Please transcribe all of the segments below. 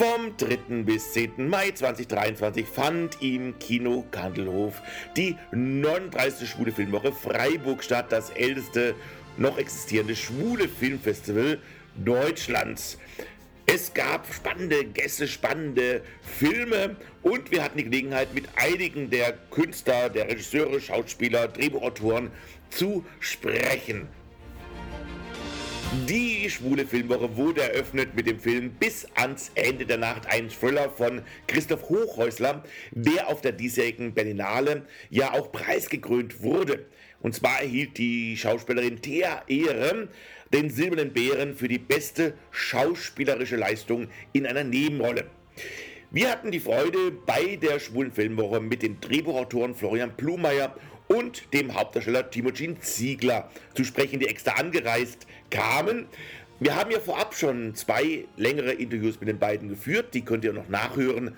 Vom 3. bis 10. Mai 2023 fand im Kino Kandelhof die 39. Schwule Filmwoche Freiburg statt, das älteste noch existierende schwule Filmfestival Deutschlands. Es gab spannende Gäste, spannende Filme und wir hatten die Gelegenheit, mit einigen der Künstler, der Regisseure, Schauspieler, Drehbuchautoren zu sprechen. Die schwule Filmwoche wurde eröffnet mit dem Film Bis ans Ende der Nacht, ein Thriller von Christoph Hochhäusler, der auf der diesjährigen Berlinale ja auch preisgekrönt wurde. Und zwar erhielt die Schauspielerin Thea Ehre den Silbernen Bären für die beste schauspielerische Leistung in einer Nebenrolle. Wir hatten die Freude, bei der Schwulen Filmwoche mit den Drehbuchautoren Florian Blumeyer und dem Hauptdarsteller Timothin Ziegler zu sprechen, die extra angereist kamen. Wir haben ja vorab schon zwei längere Interviews mit den beiden geführt, die könnt ihr noch nachhören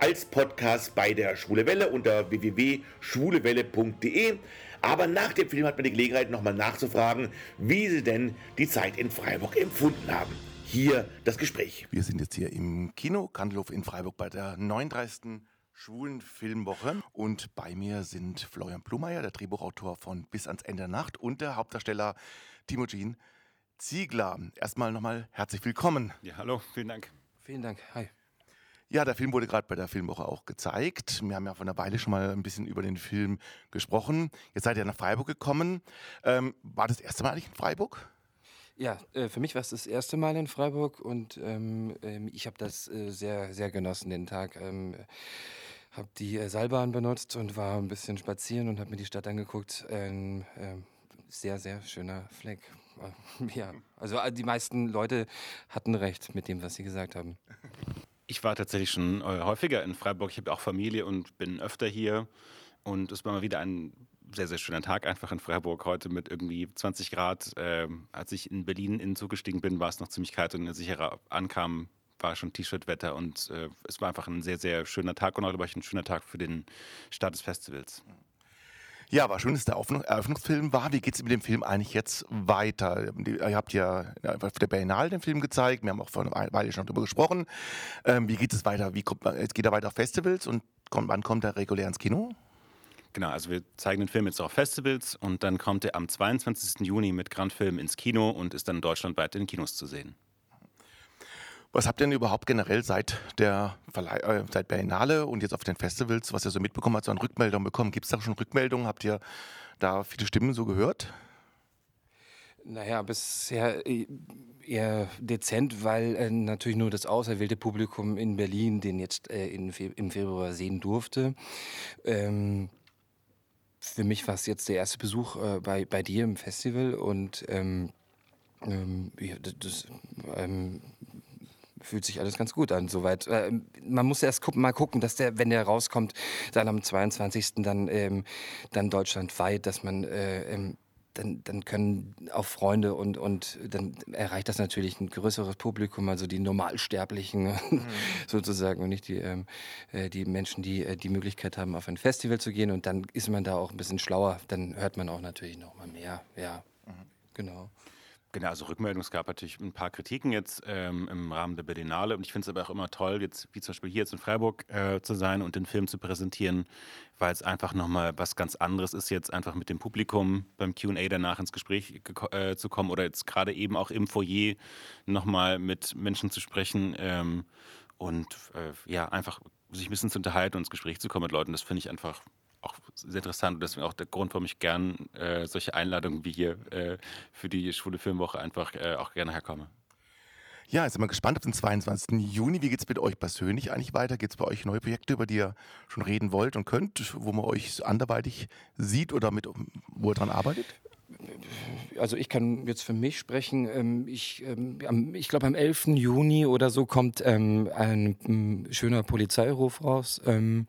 als Podcast bei der Schwule Welle unter www.schwulewelle.de. Aber nach dem Film hat man die Gelegenheit, nochmal nachzufragen, wie sie denn die Zeit in Freiburg empfunden haben. Hier das Gespräch. Wir sind jetzt hier im Kino Kandelhof in Freiburg bei der 39. Schwulen Filmwoche. Und bei mir sind Florian Blumeyer, der Drehbuchautor von Bis ans Ende der Nacht und der Hauptdarsteller Timothin Ziegler. Erstmal nochmal herzlich willkommen. Ja, hallo, vielen Dank. Vielen Dank, hi. Ja, der Film wurde gerade bei der Filmwoche auch gezeigt. Wir haben ja vor einer Weile schon mal ein bisschen über den Film gesprochen. Jetzt seid ihr nach Freiburg gekommen. Ähm, war das erste Mal eigentlich in Freiburg? Ja, äh, für mich war es das erste Mal in Freiburg und ähm, ähm ich habe das äh, sehr, sehr genossen, den Tag. Ähm, habe die äh, Seilbahn benutzt und war ein bisschen spazieren und habe mir die Stadt angeguckt. Ähm, äh, sehr, sehr schöner Fleck. Ja, also äh, die meisten Leute hatten recht mit dem, was sie gesagt haben. Ich war tatsächlich schon äh, häufiger in Freiburg. Ich habe auch Familie und bin öfter hier. Und es war mal wieder ein sehr, sehr schöner Tag einfach in Freiburg heute mit irgendwie 20 Grad. Ähm, als ich in Berlin in Zug gestiegen bin, war es noch ziemlich kalt und als ich hier ankam, war schon T-Shirt-Wetter und äh, es war einfach ein sehr, sehr schöner Tag und auch, glaube ich, ein schöner Tag für den Start des Festivals. Ja, war schön, dass der Eröffnungsfilm war. Wie geht es mit dem Film eigentlich jetzt weiter? Ihr habt ja auf der Berlinale den Film gezeigt, wir haben auch vor einer Weile schon darüber gesprochen. Ähm, wie geht es weiter? Wie kommt man, jetzt geht er weiter auf Festivals und kommt, wann kommt er regulär ins Kino? Genau, also wir zeigen den Film jetzt auf Festivals und dann kommt er am 22. Juni mit Grand Film ins Kino und ist dann deutschlandweit in Kinos zu sehen. Was habt ihr denn überhaupt generell seit der Verleih äh, seit Berlinale und jetzt auf den Festivals, was ihr so mitbekommen habt, so an Rückmeldungen bekommen? Gibt es da schon Rückmeldungen? Habt ihr da viele Stimmen so gehört? Naja, bisher äh, eher dezent, weil äh, natürlich nur das auserwählte Publikum in Berlin den jetzt äh, in, im Februar sehen durfte. Ähm, für mich war es jetzt der erste Besuch äh, bei, bei dir im Festival und ähm, ähm, ja, das, ähm, fühlt sich alles ganz gut an, soweit. Äh, man muss erst gucken, mal gucken, dass der, wenn der rauskommt, dann am 22. dann, ähm, dann deutschlandweit, dass man äh, ähm, dann, dann können auch Freunde und, und dann erreicht das natürlich ein größeres Publikum, also die Normalsterblichen mhm. sozusagen und nicht die, ähm, äh, die Menschen, die äh, die Möglichkeit haben, auf ein Festival zu gehen und dann ist man da auch ein bisschen schlauer, dann hört man auch natürlich noch mal mehr, ja, mhm. genau. Genau, also Rückmeldung, es gab natürlich ein paar Kritiken jetzt ähm, im Rahmen der Berlinale und ich finde es aber auch immer toll, jetzt wie zum Beispiel hier jetzt in Freiburg äh, zu sein und den Film zu präsentieren, weil es einfach nochmal was ganz anderes ist, jetzt einfach mit dem Publikum beim Q&A danach ins Gespräch äh, zu kommen oder jetzt gerade eben auch im Foyer nochmal mit Menschen zu sprechen ähm, und äh, ja, einfach sich ein bisschen zu unterhalten und ins Gespräch zu kommen mit Leuten, das finde ich einfach auch sehr interessant und deswegen auch der Grund, warum ich gern äh, solche Einladungen wie hier äh, für die Schwule Filmwoche einfach äh, auch gerne herkomme. Ja, jetzt sind wir gespannt auf den 22. Juni. Wie geht es mit euch persönlich eigentlich weiter? Gibt es bei euch neue Projekte, über die ihr schon reden wollt und könnt, wo man euch anderweitig sieht oder mit, wo ihr dran arbeitet? Also ich kann jetzt für mich sprechen. Ähm, ich, ähm, ich glaube, am 11. Juni oder so kommt ähm, ein, schöner Polizeiruf raus. Ähm,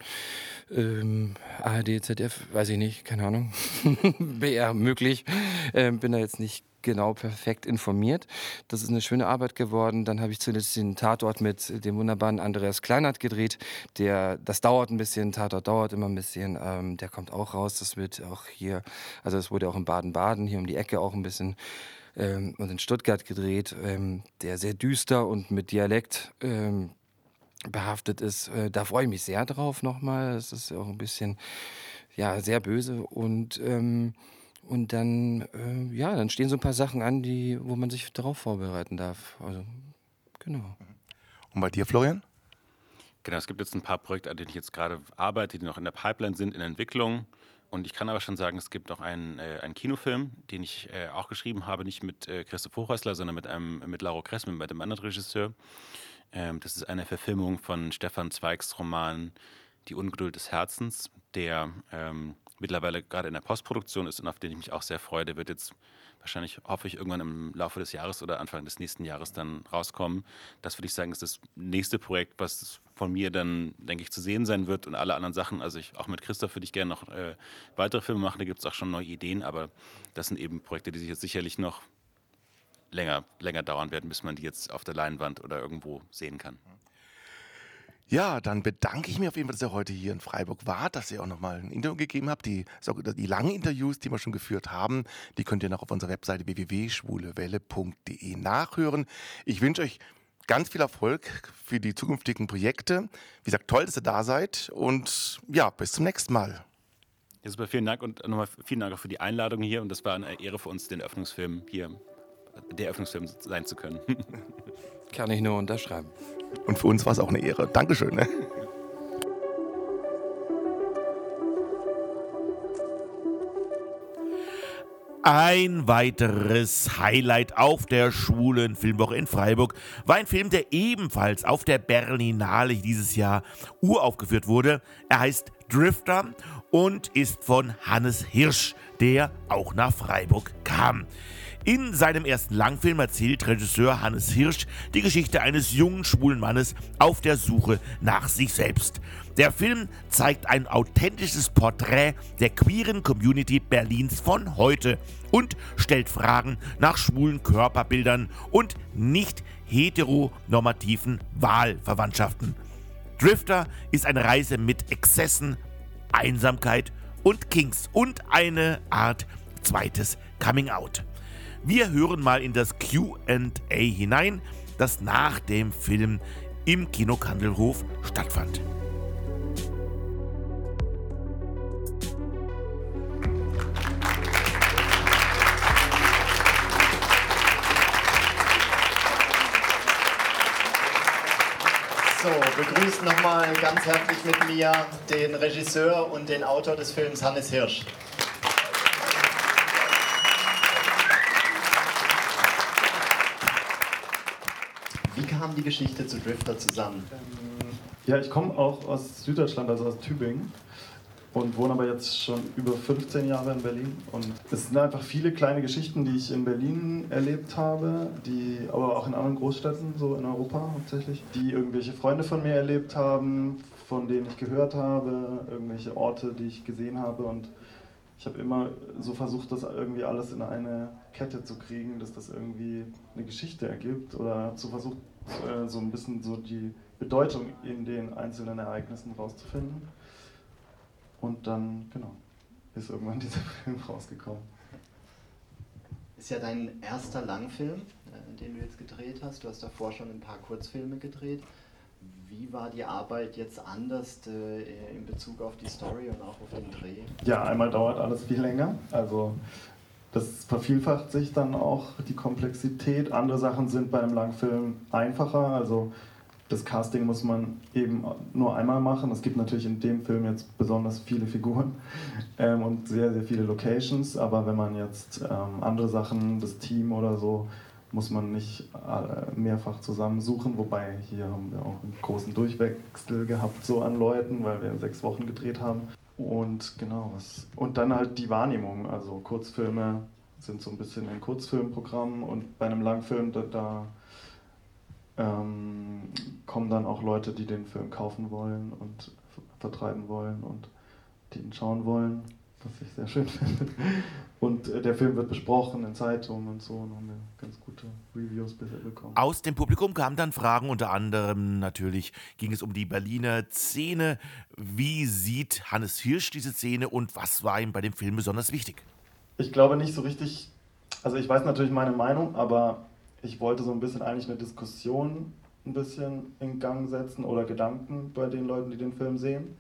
ähm, ARD, ZDF, weiß ich nicht, keine Ahnung. BR möglich. Bin da jetzt nicht genau perfekt informiert. Das ist eine schöne Arbeit geworden. Dann habe ich zuletzt den Tatort mit dem wunderbaren Andreas Kleinert gedreht. Der, das dauert ein bisschen, Tatort dauert immer ein bisschen. Ähm, der kommt auch raus. Das wird auch hier, also es wurde auch in Baden-Baden, hier um die Ecke auch ein bisschen ähm, und in Stuttgart gedreht. Ähm, der sehr düster und mit Dialekt. Ähm, behaftet ist. Äh, da freue ich mich sehr drauf nochmal. Es ist auch ein bisschen, ja, sehr böse und ähm, und dann, äh, ja, dann stehen so ein paar Sachen an, die, wo man sich darauf vorbereiten darf. Also, genau. Und bei dir, Florian? Genau, es gibt jetzt ein paar Projekte, an denen ich jetzt gerade arbeite, die noch in der Pipeline sind, in Entwicklung. Und ich kann aber schon sagen, es gibt noch einen, äh, einen Kinofilm, den ich äh, auch geschrieben habe, nicht mit äh, Christoph Hochhäusler, sondern mit, einem, mit Lauro Kress, mit dem anderen Regisseur. Ähm, das ist eine Verfilmung von Stefan Zweigs Roman Die Ungeduld des Herzens, der ähm, mittlerweile gerade in der Postproduktion ist und auf den ich mich auch sehr freue. Der wird jetzt wahrscheinlich, hoffe ich, irgendwann im Laufe des Jahres oder Anfang des nächsten Jahres dann rauskommen. Das würde ich sagen, ist das nächste Projekt, was von mir dann, denke ich, zu sehen sein wird und alle anderen Sachen. Also ich, auch mit Christoph würde ich gerne noch äh, weitere Filme machen, da gibt es auch schon neue Ideen, aber das sind eben Projekte, die sich jetzt sicherlich noch länger, länger dauern werden, bis man die jetzt auf der Leinwand oder irgendwo sehen kann. Ja, dann bedanke ich mich auf jeden Fall, dass ihr heute hier in Freiburg wart, dass ihr auch nochmal ein Interview gegeben habt. Die, die langen Interviews, die wir schon geführt haben, die könnt ihr noch auf unserer Webseite www.schwulewelle.de nachhören. Ich wünsche euch ganz viel Erfolg für die zukünftigen Projekte. Wie gesagt, toll, dass ihr da seid und ja, bis zum nächsten Mal. Ja, super, vielen Dank und nochmal vielen Dank auch für die Einladung hier und das war eine Ehre für uns, den Eröffnungsfilm hier, der Eröffnungsfilm sein zu können. Kann ich nur unterschreiben. Und für uns war es auch eine Ehre. Dankeschön. Ne? Ein weiteres Highlight auf der schwulen Filmwoche in Freiburg war ein Film, der ebenfalls auf der Berlinale dieses Jahr uraufgeführt wurde. Er heißt Drifter und ist von Hannes Hirsch, der auch nach Freiburg kam. In seinem ersten Langfilm erzählt Regisseur Hannes Hirsch die Geschichte eines jungen schwulen Mannes auf der Suche nach sich selbst. Der Film zeigt ein authentisches Porträt der queeren Community Berlins von heute und stellt Fragen nach schwulen Körperbildern und nicht heteronormativen Wahlverwandtschaften. Drifter ist eine Reise mit Exzessen, Einsamkeit und Kings und eine Art zweites Coming Out. Wir hören mal in das QA hinein, das nach dem Film im Kino Kandelhof stattfand. So, begrüßt nochmal ganz herzlich mit mir den Regisseur und den Autor des Films Hannes Hirsch. Die Geschichte zu Drifter zusammen? Ja, ich komme auch aus Süddeutschland, also aus Tübingen und wohne aber jetzt schon über 15 Jahre in Berlin. Und es sind einfach viele kleine Geschichten, die ich in Berlin erlebt habe, die aber auch in anderen Großstädten, so in Europa hauptsächlich, die irgendwelche Freunde von mir erlebt haben, von denen ich gehört habe, irgendwelche Orte, die ich gesehen habe und ich habe immer so versucht, das irgendwie alles in eine Kette zu kriegen, dass das irgendwie eine Geschichte ergibt oder zu versucht, äh, so ein bisschen so die Bedeutung in den einzelnen Ereignissen rauszufinden. Und dann, genau, ist irgendwann dieser Film rausgekommen. Ist ja dein erster Langfilm, äh, den du jetzt gedreht hast. Du hast davor schon ein paar Kurzfilme gedreht. Wie war die Arbeit jetzt anders äh, in Bezug auf die Story und auch auf den Dreh? Ja, einmal dauert alles viel länger. Also das vervielfacht sich dann auch die Komplexität. Andere Sachen sind bei einem Langfilm einfacher. Also das Casting muss man eben nur einmal machen. Es gibt natürlich in dem Film jetzt besonders viele Figuren ähm, und sehr, sehr viele Locations. Aber wenn man jetzt ähm, andere Sachen, das Team oder so, muss man nicht äh, mehrfach zusammensuchen, wobei hier haben wir auch einen großen Durchwechsel gehabt so an Leuten, weil wir sechs Wochen gedreht haben. Und genau, was, und dann halt die Wahrnehmung, also Kurzfilme sind so ein bisschen ein Kurzfilmprogramm und bei einem Langfilm, da, da ähm, kommen dann auch Leute, die den Film kaufen wollen und vertreiben wollen und die ihn schauen wollen was ich sehr schön finde. Und äh, der Film wird besprochen in Zeitungen und so und haben wir ganz gute Reviews bisher bekommen. Aus dem Publikum kamen dann Fragen, unter anderem natürlich ging es um die Berliner Szene. Wie sieht Hannes Hirsch diese Szene und was war ihm bei dem Film besonders wichtig? Ich glaube nicht so richtig, also ich weiß natürlich meine Meinung, aber ich wollte so ein bisschen eigentlich eine Diskussion ein bisschen in Gang setzen oder Gedanken bei den Leuten, die den Film sehen.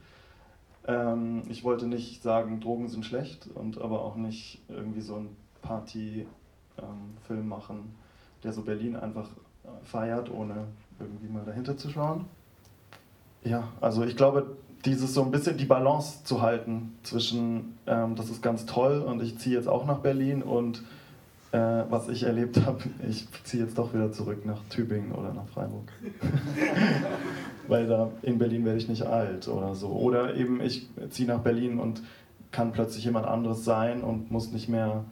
Ähm, ich wollte nicht sagen, Drogen sind schlecht und aber auch nicht irgendwie so ein Party-Film ähm, machen, der so Berlin einfach feiert, ohne irgendwie mal dahinter zu schauen. Ja, also ich glaube, dieses so ein bisschen die Balance zu halten zwischen, ähm, das ist ganz toll und ich ziehe jetzt auch nach Berlin und äh, was ich erlebt habe, ich ziehe jetzt doch wieder zurück nach Tübingen oder nach Freiburg. Weil da in Berlin werde ich nicht alt oder so. Oder eben ich ziehe nach Berlin und kann plötzlich jemand anderes sein und muss nicht mehr,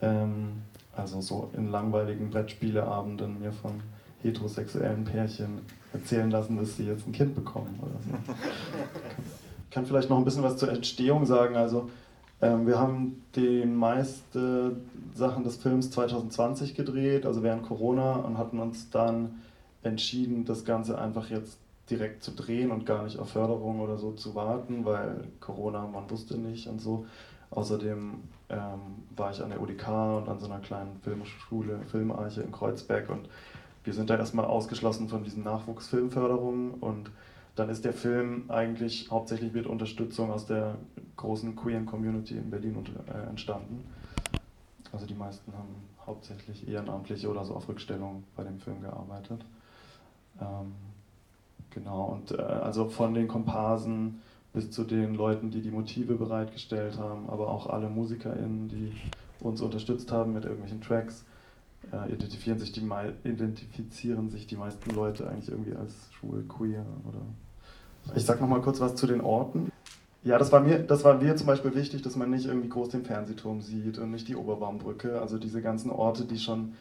ähm, also so in langweiligen Brettspieleabenden mir von heterosexuellen Pärchen erzählen lassen, dass sie jetzt ein Kind bekommen oder so. Ich kann vielleicht noch ein bisschen was zur Entstehung sagen. Also ähm, wir haben die meisten Sachen des Films 2020 gedreht, also während Corona, und hatten uns dann entschieden, das Ganze einfach jetzt direkt zu drehen und gar nicht auf Förderung oder so zu warten, weil Corona, man wusste nicht und so. Außerdem ähm, war ich an der UDK und an so einer kleinen Filmschule, Filmarche in Kreuzberg und wir sind da erstmal ausgeschlossen von diesen Nachwuchsfilmförderungen und dann ist der Film eigentlich hauptsächlich mit Unterstützung aus der großen queeren Community in Berlin äh, entstanden. Also die meisten haben hauptsächlich ehrenamtlich oder so auf Rückstellung bei dem Film gearbeitet. Ähm, genau, und äh, also von den Komparsen bis zu den Leuten, die die Motive bereitgestellt haben, aber auch alle MusikerInnen, die uns unterstützt haben mit irgendwelchen Tracks, äh, identifizieren, sich die, identifizieren sich die meisten Leute eigentlich irgendwie als schwul, queer oder ich sag noch mal kurz was zu den Orten. Ja, das war mir, das war mir zum Beispiel wichtig, dass man nicht irgendwie groß den Fernsehturm sieht und nicht die Oberbaumbrücke. Also diese ganzen Orte, die schon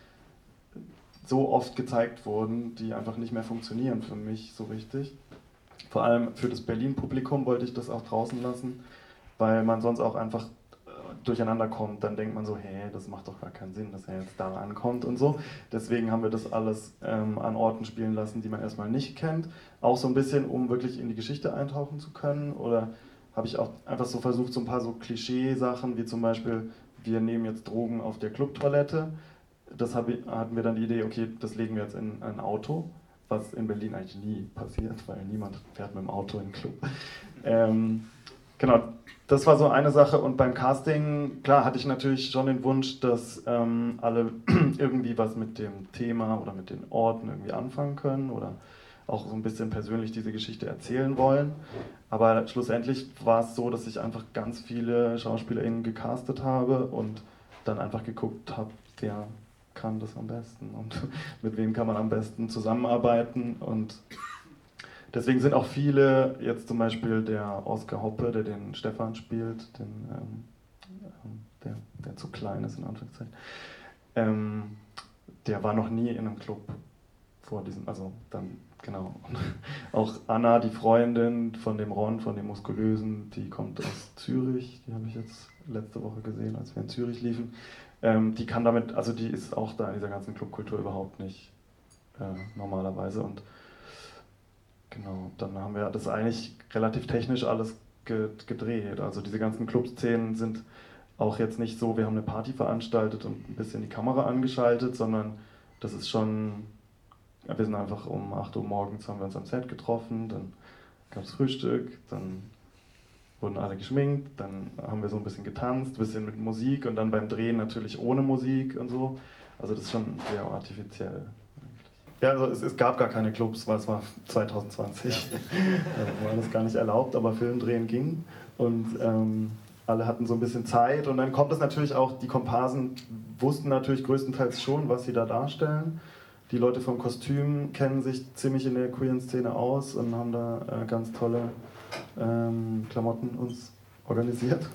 so oft gezeigt wurden, die einfach nicht mehr funktionieren für mich so richtig. Vor allem für das Berlin-Publikum wollte ich das auch draußen lassen, weil man sonst auch einfach durcheinander kommt, dann denkt man so, hä, das macht doch gar keinen Sinn, dass er jetzt da ankommt und so. Deswegen haben wir das alles ähm, an Orten spielen lassen, die man erstmal nicht kennt. Auch so ein bisschen, um wirklich in die Geschichte eintauchen zu können. Oder habe ich auch einfach so versucht, so ein paar so Klischee-Sachen, wie zum Beispiel, wir nehmen jetzt Drogen auf der Clubtoilette. Das hatten wir dann die Idee, okay, das legen wir jetzt in ein Auto, was in Berlin eigentlich nie passiert, weil niemand fährt mit dem Auto in den Club. Ähm, genau, das war so eine Sache. Und beim Casting, klar, hatte ich natürlich schon den Wunsch, dass ähm, alle irgendwie was mit dem Thema oder mit den Orten irgendwie anfangen können oder auch so ein bisschen persönlich diese Geschichte erzählen wollen. Aber schlussendlich war es so, dass ich einfach ganz viele SchauspielerInnen gecastet habe und dann einfach geguckt habe, wer kann das am besten und mit wem kann man am besten zusammenarbeiten. Und Deswegen sind auch viele, jetzt zum Beispiel der Oskar Hoppe, der den Stefan spielt, den, ähm, ähm, der, der zu klein ist, in Anführungszeichen, ähm, der war noch nie in einem Club vor diesem, also dann, genau. Und auch Anna, die Freundin von dem Ron, von dem Muskulösen, die kommt aus Zürich, die habe ich jetzt letzte Woche gesehen, als wir in Zürich liefen. Ähm, die kann damit, also die ist auch da in dieser ganzen Clubkultur überhaupt nicht äh, normalerweise und Genau, dann haben wir das eigentlich relativ technisch alles gedreht. Also diese ganzen Clubszenen sind auch jetzt nicht so, wir haben eine Party veranstaltet und ein bisschen die Kamera angeschaltet, sondern das ist schon, wir sind einfach um 8 Uhr morgens haben wir uns am Set getroffen, dann gab es Frühstück, dann wurden alle geschminkt, dann haben wir so ein bisschen getanzt, ein bisschen mit Musik und dann beim Drehen natürlich ohne Musik und so. Also das ist schon sehr artifiziell. Ja, also es, es, gab gar keine Clubs, weil es war 2020. Ja. war das gar nicht erlaubt, aber Filmdrehen ging. Und ähm, alle hatten so ein bisschen Zeit. Und dann kommt es natürlich auch, die Komparsen wussten natürlich größtenteils schon, was sie da darstellen. Die Leute vom Kostüm kennen sich ziemlich in der queeren Szene aus und haben da äh, ganz tolle ähm, Klamotten uns organisiert.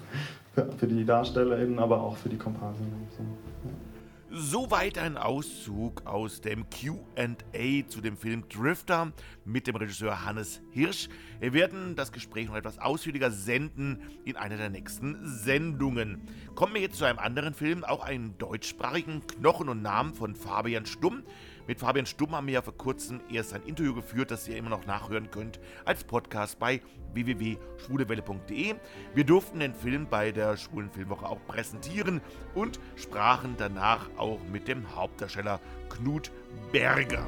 Für, für, die DarstellerInnen, aber auch für die Komparsen. So. Soweit ein Auszug aus dem QA zu dem Film Drifter mit dem Regisseur Hannes Hirsch. Wir werden das Gespräch noch etwas ausführlicher senden in einer der nächsten Sendungen. Kommen wir jetzt zu einem anderen Film, auch einen deutschsprachigen Knochen und Namen von Fabian Stumm. Mit Fabian Stumm haben wir ja vor kurzem erst ein Interview geführt, das ihr immer noch nachhören könnt als Podcast bei www.schwulewelle.de. Wir durften den Film bei der Schwulen Filmwoche auch präsentieren und sprachen danach auch mit dem Hauptdarsteller Knut Berger.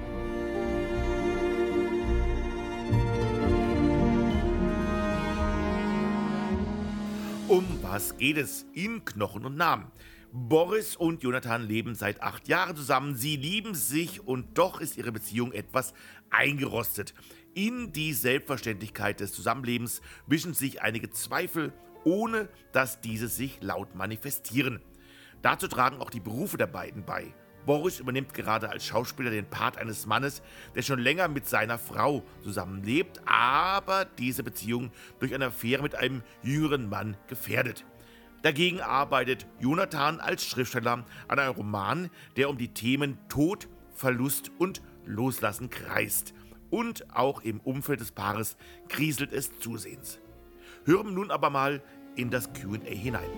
Um was geht es in Knochen und Namen? Boris und Jonathan leben seit acht Jahren zusammen. Sie lieben sich und doch ist ihre Beziehung etwas eingerostet. In die Selbstverständlichkeit des Zusammenlebens mischen sich einige Zweifel, ohne dass diese sich laut manifestieren. Dazu tragen auch die Berufe der beiden bei. Boris übernimmt gerade als Schauspieler den Part eines Mannes, der schon länger mit seiner Frau zusammenlebt, aber diese Beziehung durch eine Affäre mit einem jüngeren Mann gefährdet. Dagegen arbeitet Jonathan als Schriftsteller an einem Roman, der um die Themen Tod, Verlust und Loslassen kreist. Und auch im Umfeld des Paares kriselt es zusehends. Hören nun aber mal in das QA hinein.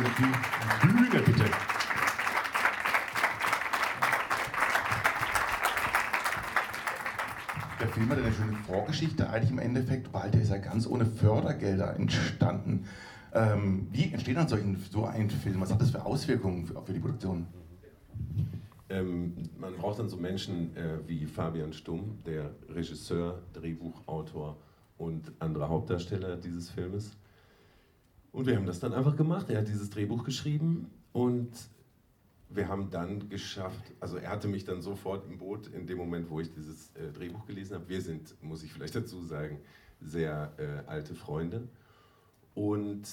Berger, die Bühne bitte. Der Film hat eine schöne Vorgeschichte, eigentlich im Endeffekt, weil der ist ja ganz ohne Fördergelder entstanden. Ähm, wie entsteht dann solchen, so ein Film? Was hat das für Auswirkungen für, für die Produktion? Ähm, man braucht dann so Menschen äh, wie Fabian Stumm, der Regisseur, Drehbuchautor und anderer Hauptdarsteller dieses Filmes. Und wir haben das dann einfach gemacht. Er hat dieses Drehbuch geschrieben und wir haben dann geschafft, also er hatte mich dann sofort im Boot in dem Moment, wo ich dieses äh, Drehbuch gelesen habe. Wir sind, muss ich vielleicht dazu sagen, sehr äh, alte Freunde. Und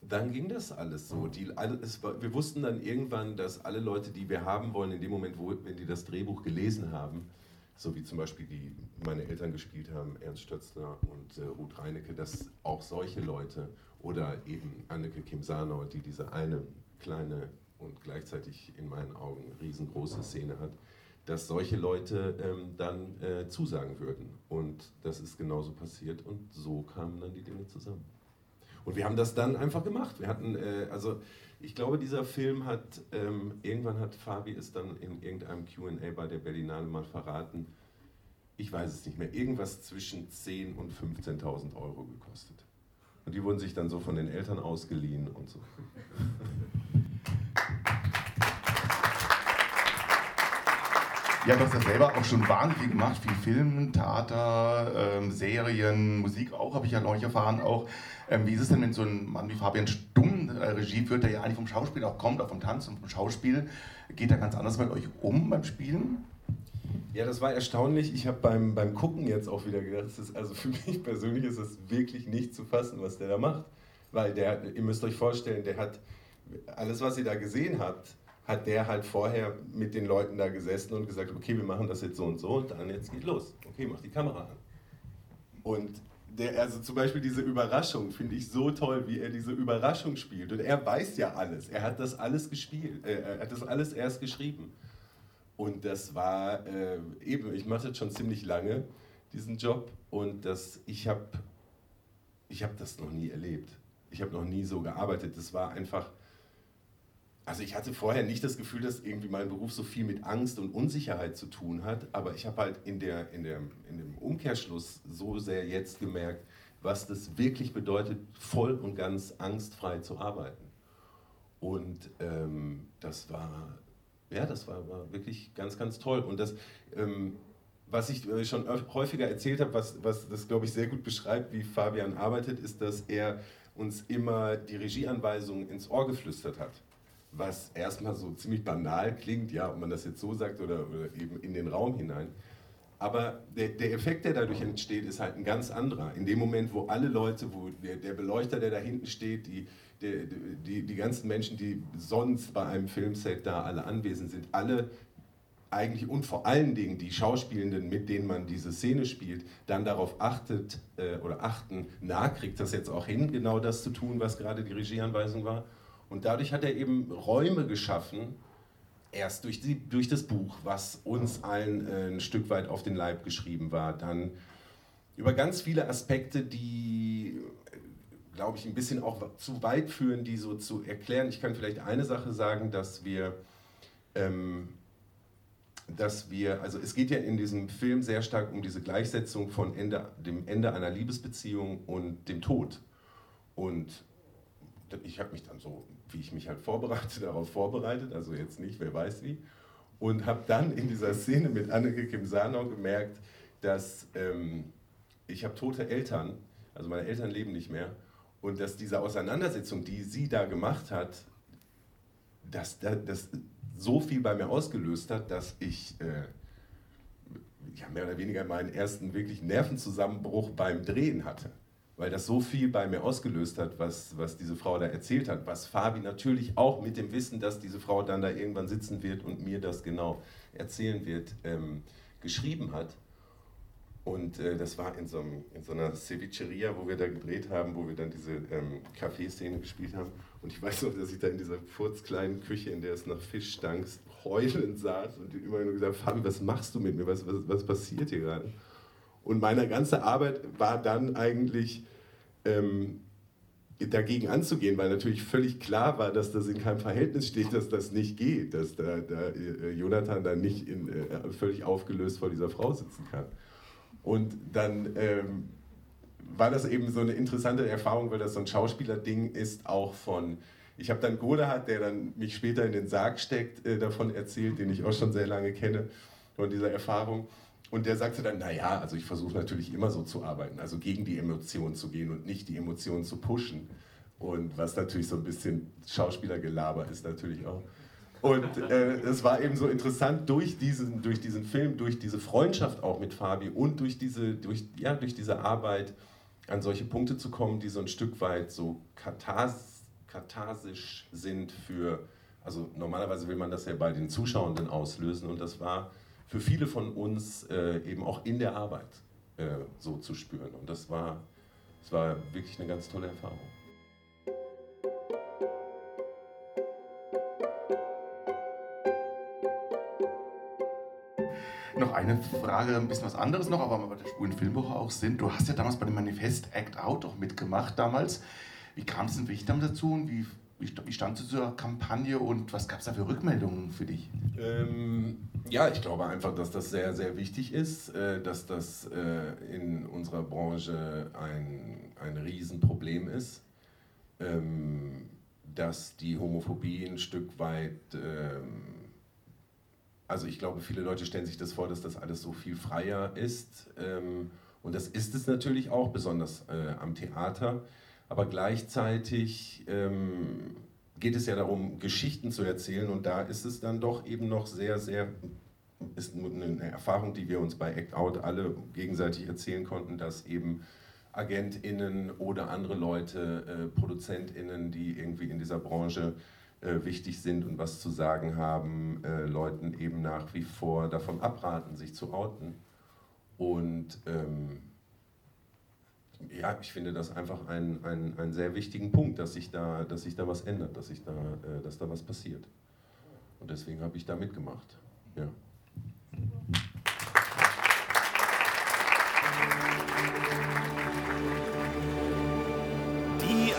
dann ging das alles so. Die, alle, wir wussten dann irgendwann, dass alle Leute, die wir haben wollen, in dem Moment, wo, wenn die das Drehbuch gelesen haben, so wie zum Beispiel die meine Eltern gespielt haben, Ernst Stötzler und äh, Ruth Reinecke, dass auch solche Leute oder eben Anneke Kim Sarnau, die diese eine kleine und gleichzeitig in meinen Augen riesengroße Szene hat, dass solche Leute ähm, dann äh, zusagen würden. Und das ist genauso passiert und so kamen dann die Dinge zusammen. Und wir haben das dann einfach gemacht. Wir hatten, äh, also ich glaube, dieser Film hat, ähm, irgendwann hat Fabi es dann in irgendeinem QA bei der Berlinale mal verraten, ich weiß es nicht mehr, irgendwas zwischen 10.000 und 15.000 Euro gekostet. Und die wurden sich dann so von den Eltern ausgeliehen und so. Ja, du hast ja selber auch schon wahnsinnig viel gemacht, viel Film, Theater, ähm, Serien, Musik auch, habe ich ja neulich erfahren auch. Ähm, wie ist es denn, wenn so ein Mann wie Fabian Stumm äh, Regie führt, der ja eigentlich vom Schauspiel auch kommt, auch vom Tanz und vom Schauspiel, geht er ganz anders mit euch um beim Spielen? Ja, das war erstaunlich. Ich habe beim, beim Gucken jetzt auch wieder gedacht, ist, also für mich persönlich ist es wirklich nicht zu fassen, was der da macht. Weil der, ihr müsst euch vorstellen, der hat alles, was ihr da gesehen habt, hat der halt vorher mit den Leuten da gesessen und gesagt, okay, wir machen das jetzt so und so und dann jetzt geht los. Okay, mach die Kamera an. Und der, also zum Beispiel diese Überraschung finde ich so toll, wie er diese Überraschung spielt. Und er weiß ja alles. Er hat das alles gespielt. Äh, er hat das alles erst geschrieben. Und das war äh, eben, ich mache das schon ziemlich lange, diesen Job. Und das, ich habe ich hab das noch nie erlebt. Ich habe noch nie so gearbeitet. Das war einfach also ich hatte vorher nicht das Gefühl, dass irgendwie mein Beruf so viel mit Angst und Unsicherheit zu tun hat, aber ich habe halt in, der, in, der, in dem Umkehrschluss so sehr jetzt gemerkt, was das wirklich bedeutet, voll und ganz angstfrei zu arbeiten. Und ähm, das war, ja, das war, war, wirklich ganz, ganz toll. Und das, ähm, was ich äh, schon häufiger erzählt habe, was, was das, glaube ich, sehr gut beschreibt, wie Fabian arbeitet, ist, dass er uns immer die Regieanweisungen ins Ohr geflüstert hat was erstmal so ziemlich banal klingt, ja, ob man das jetzt so sagt oder, oder eben in den Raum hinein. Aber der, der, Effekt, der dadurch entsteht, ist halt ein ganz anderer. In dem Moment, wo alle Leute, wo der, der Beleuchter, der da hinten steht, die, der, die, die ganzen Menschen, die sonst bei einem Filmset da alle anwesend sind, alle eigentlich und vor allen Dingen die Schauspielenden, mit denen man diese Szene spielt, dann darauf achtet äh, oder achten, na, kriegt das jetzt auch hin, genau das zu tun, was gerade die Regieanweisung war? Und dadurch hat er eben Räume geschaffen, erst durch, die, durch das Buch, was uns allen äh, ein Stück weit auf den Leib geschrieben war, dann über ganz viele Aspekte, die, glaube ich, ein bisschen auch zu weit führen, die so zu erklären. Ich kann vielleicht eine Sache sagen, dass wir ähm, dass wir, also es geht ja in diesem Film sehr stark um diese Gleichsetzung von Ende, dem Ende einer Liebesbeziehung und dem Tod. Und ich habe mich dann so, wie ich mich halt vorbereite, darauf vorbereitet, also jetzt nicht, wer weiß wie, und habe dann in dieser Szene mit Anneke Kim Sanau gemerkt, dass ähm, ich habe tote Eltern, also meine Eltern leben nicht mehr, und dass diese Auseinandersetzung, die sie da gemacht hat, dass das so viel bei mir ausgelöst hat, dass ich äh, ja, mehr oder weniger meinen ersten wirklich Nervenzusammenbruch beim Drehen hatte. Weil das so viel bei mir ausgelöst hat, was, was diese Frau da erzählt hat. Was Fabi natürlich auch mit dem Wissen, dass diese Frau dann da irgendwann sitzen wird und mir das genau erzählen wird, ähm, geschrieben hat. Und äh, das war in so, einem, in so, einer Cevicheria, wo wir da gedreht haben, wo wir dann diese ähm, Kaffeeszene gespielt haben. Und ich weiß noch, dass ich da in dieser furzkleinen Küche, in der es nach Fisch stank, heulend saß und immer nur gesagt Fabi, was machst du mit mir? Was, was, was passiert hier gerade? Und meine ganze Arbeit war dann eigentlich ähm, dagegen anzugehen, weil natürlich völlig klar war, dass das in keinem Verhältnis steht, dass das nicht geht, dass da, da äh, Jonathan dann nicht in, äh, völlig aufgelöst vor dieser Frau sitzen kann. Und dann ähm, war das eben so eine interessante Erfahrung, weil das so ein Schauspielerding ist, auch von. Ich habe dann Godehard, der dann mich später in den Sarg steckt, äh, davon erzählt, den ich auch schon sehr lange kenne, von dieser Erfahrung. Und der sagte dann, naja, also ich versuche natürlich immer so zu arbeiten, also gegen die Emotionen zu gehen und nicht die Emotionen zu pushen. Und was natürlich so ein bisschen Schauspielergelaber ist natürlich auch. Und äh, es war eben so interessant, durch diesen, durch diesen Film, durch diese Freundschaft auch mit Fabi und durch diese, durch, ja, durch diese Arbeit an solche Punkte zu kommen, die so ein Stück weit so kathars, katharsisch sind für, also normalerweise will man das ja bei den Zuschauenden auslösen und das war für viele von uns äh, eben auch in der Arbeit äh, so zu spüren. Und das war, das war wirklich eine ganz tolle Erfahrung. Noch eine Frage, ein bisschen was anderes noch, aber wir bei der Spuren Filmwoche auch sind. Du hast ja damals bei dem Manifest Act Out auch mitgemacht damals. Wie kam es denn für dich damals dazu und wie, wie, wie stand es zu dieser Kampagne und was gab es da für Rückmeldungen für dich? Ähm, ja, ich glaube einfach, dass das sehr, sehr wichtig ist, äh, dass das äh, in unserer Branche ein, ein Riesenproblem ist, ähm, dass die Homophobie ein Stück weit ähm, also ich glaube, viele Leute stellen sich das vor, dass das alles so viel freier ist. Ähm, und das ist es natürlich auch, besonders äh, am Theater. Aber gleichzeitig ähm, geht es ja darum, Geschichten zu erzählen. Und da ist es dann doch eben noch sehr, sehr, ist eine Erfahrung, die wir uns bei Act Out alle gegenseitig erzählen konnten, dass eben AgentInnen oder andere Leute, äh, ProduzentInnen, die irgendwie in dieser Branche äh, wichtig sind und was zu sagen haben, äh, Leuten eben nach wie vor davon abraten, sich zu outen. Und ähm, ja, ich finde das einfach einen, einen, einen sehr wichtigen Punkt, dass sich da, dass sich da was ändert, dass, sich da, äh, dass da was passiert. Und deswegen habe ich da mitgemacht. Ja.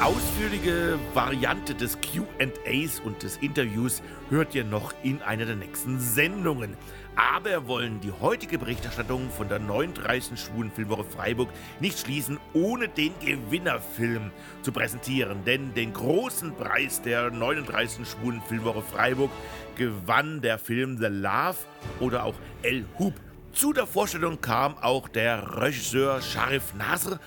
Ausführliche Variante des QAs und des Interviews hört ihr noch in einer der nächsten Sendungen. Aber wir wollen die heutige Berichterstattung von der 39. Schwulen Filmwoche Freiburg nicht schließen, ohne den Gewinnerfilm zu präsentieren. Denn den großen Preis der 39. Schwulen Filmwoche Freiburg gewann der Film The Love oder auch El Hub. Zu der Vorstellung kam auch der Regisseur Sharif Nasr,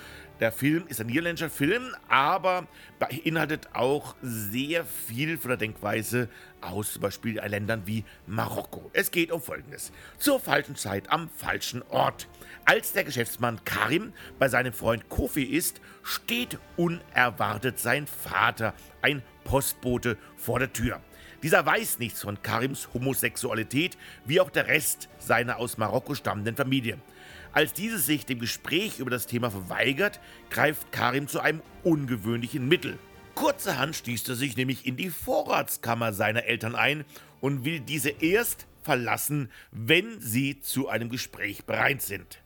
der Film ist ein niederländischer Film, aber beinhaltet auch sehr viel von der Denkweise aus zum Beispiel Ländern wie Marokko. Es geht um Folgendes. Zur falschen Zeit am falschen Ort. Als der Geschäftsmann Karim bei seinem Freund Kofi ist, steht unerwartet sein Vater, ein Postbote, vor der Tür. Dieser weiß nichts von Karims Homosexualität, wie auch der Rest seiner aus Marokko stammenden Familie. Als dieses sich dem Gespräch über das Thema verweigert, greift Karim zu einem ungewöhnlichen Mittel. Kurzerhand stießt er sich nämlich in die Vorratskammer seiner Eltern ein und will diese erst verlassen, wenn sie zu einem Gespräch bereit sind.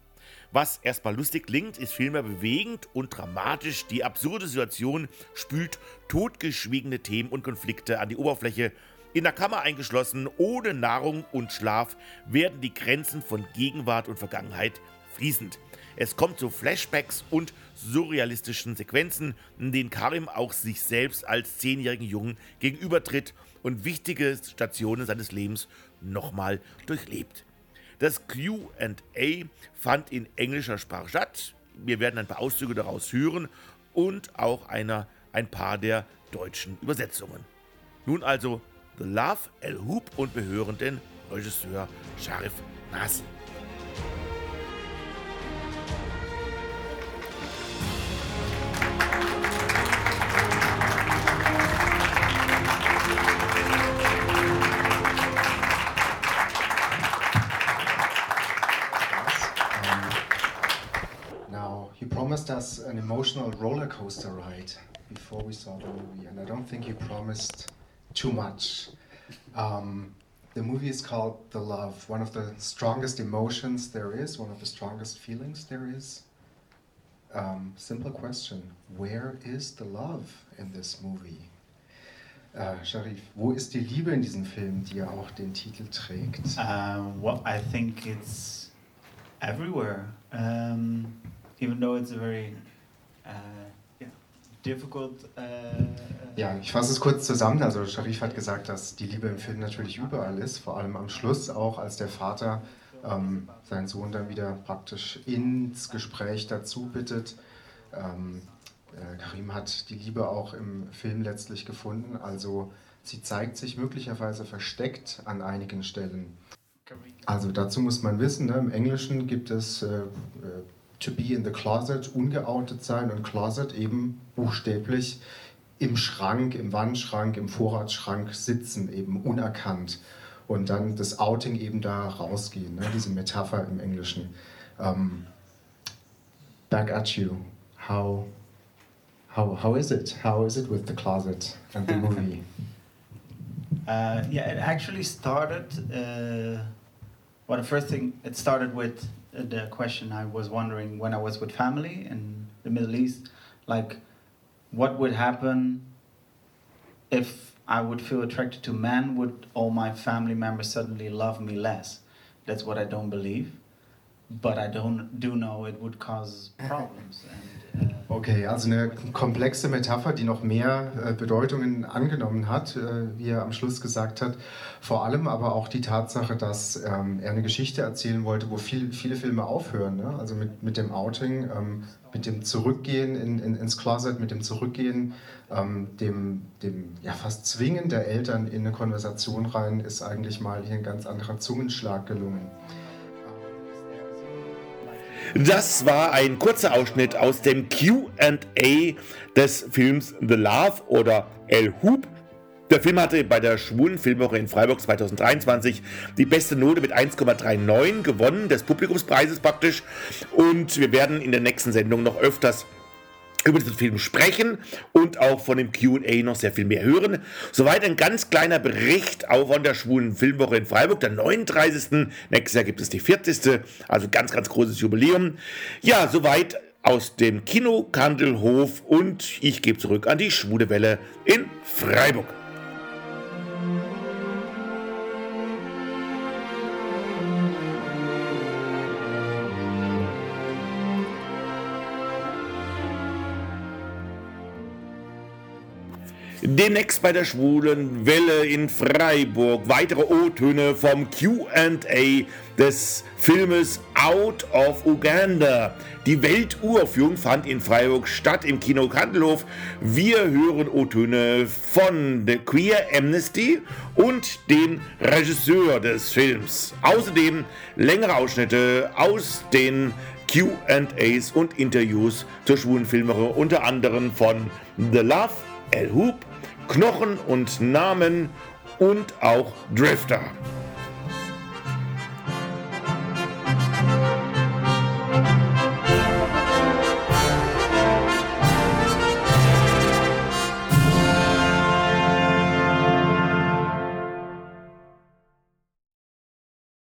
Was erstmal lustig klingt, ist vielmehr bewegend und dramatisch. Die absurde Situation spült totgeschwiegene Themen und Konflikte an die Oberfläche, In der Kammer eingeschlossen, ohne Nahrung und Schlaf, werden die Grenzen von Gegenwart und Vergangenheit fließend. Es kommt zu Flashbacks und surrealistischen Sequenzen, in denen Karim auch sich selbst als zehnjährigen Jungen gegenübertritt und wichtige Stationen seines Lebens nochmal durchlebt. Das QA fand in englischer Sprache statt. Wir werden ein paar Auszüge daraus hören und auch einer, ein paar der deutschen Übersetzungen. Nun also The Love, El Hoop und wir hören den Regisseur Sharif Nassi. Roller coaster ride before we saw the movie, and I don't think you promised too much. Um, the movie is called The Love, one of the strongest emotions there is, one of the strongest feelings there is. Um, simple question Where is the love in this movie? Uh, Sharif, wo ist die Liebe in diesem Film, die ja auch den Titel trägt? Uh, well, I think it's everywhere. Um, even though it's a very yeah, difficult. Uh, ja, ich fasse es kurz zusammen. Also Sharif hat gesagt, dass die Liebe im Film natürlich überall ist, vor allem am Schluss auch, als der Vater ähm, seinen Sohn dann wieder praktisch ins Gespräch dazu bittet. Ähm, äh, Karim hat die Liebe auch im Film letztlich gefunden. Also sie zeigt sich möglicherweise versteckt an einigen Stellen. Also dazu muss man wissen, ne, im Englischen gibt es äh, äh to be in the closet, ungeoutet sein und Closet eben buchstäblich im Schrank, im Wandschrank, im Vorratsschrank sitzen, eben unerkannt. Und dann das Outing eben da rausgehen, ne? diese Metapher im Englischen. Um, ähm, back at you. How, how, how is it? How is it with the closet and the movie? Uh, yeah, it actually started. Uh, well, the first thing it started with Uh, the question I was wondering when I was with family in the Middle East, like what would happen if I would feel attracted to men? Would all my family members suddenly love me less? That's what I don't believe, but I don't do know it would cause problems. And, Okay, also eine komplexe Metapher, die noch mehr äh, Bedeutungen angenommen hat, äh, wie er am Schluss gesagt hat. Vor allem aber auch die Tatsache, dass ähm, er eine Geschichte erzählen wollte, wo viel, viele Filme aufhören. Ne? Also mit, mit dem Outing, ähm, mit dem Zurückgehen in, in, ins Closet, mit dem Zurückgehen, ähm, dem, dem ja, fast Zwingen der Eltern in eine Konversation rein, ist eigentlich mal hier ein ganz anderer Zungenschlag gelungen. Das war ein kurzer Ausschnitt aus dem QA des Films The Love oder El Hoop. Der Film hatte bei der Schwulen Filmwoche in Freiburg 2023 die beste Note mit 1,39 gewonnen, des Publikumspreises praktisch. Und wir werden in der nächsten Sendung noch öfters über diesen Film sprechen und auch von dem QA noch sehr viel mehr hören. Soweit ein ganz kleiner Bericht auch von der Schwulen Filmwoche in Freiburg, der 39. Nächstes Jahr gibt es die 40. Also ganz, ganz großes Jubiläum. Ja, soweit aus dem Kino Kandelhof und ich gebe zurück an die Schwule Welle in Freiburg. Demnächst bei der Schwulen Welle in Freiburg weitere O-Töne vom QA des Filmes Out of Uganda. Die Welturaufführung fand in Freiburg statt im Kino Kandelhof. Wir hören O-Töne von The Queer Amnesty und dem Regisseur des Films. Außerdem längere Ausschnitte aus den QAs und Interviews zur schwulen Filmerin, unter anderem von The Love, El Hoop, Knochen und Namen und auch Drifter.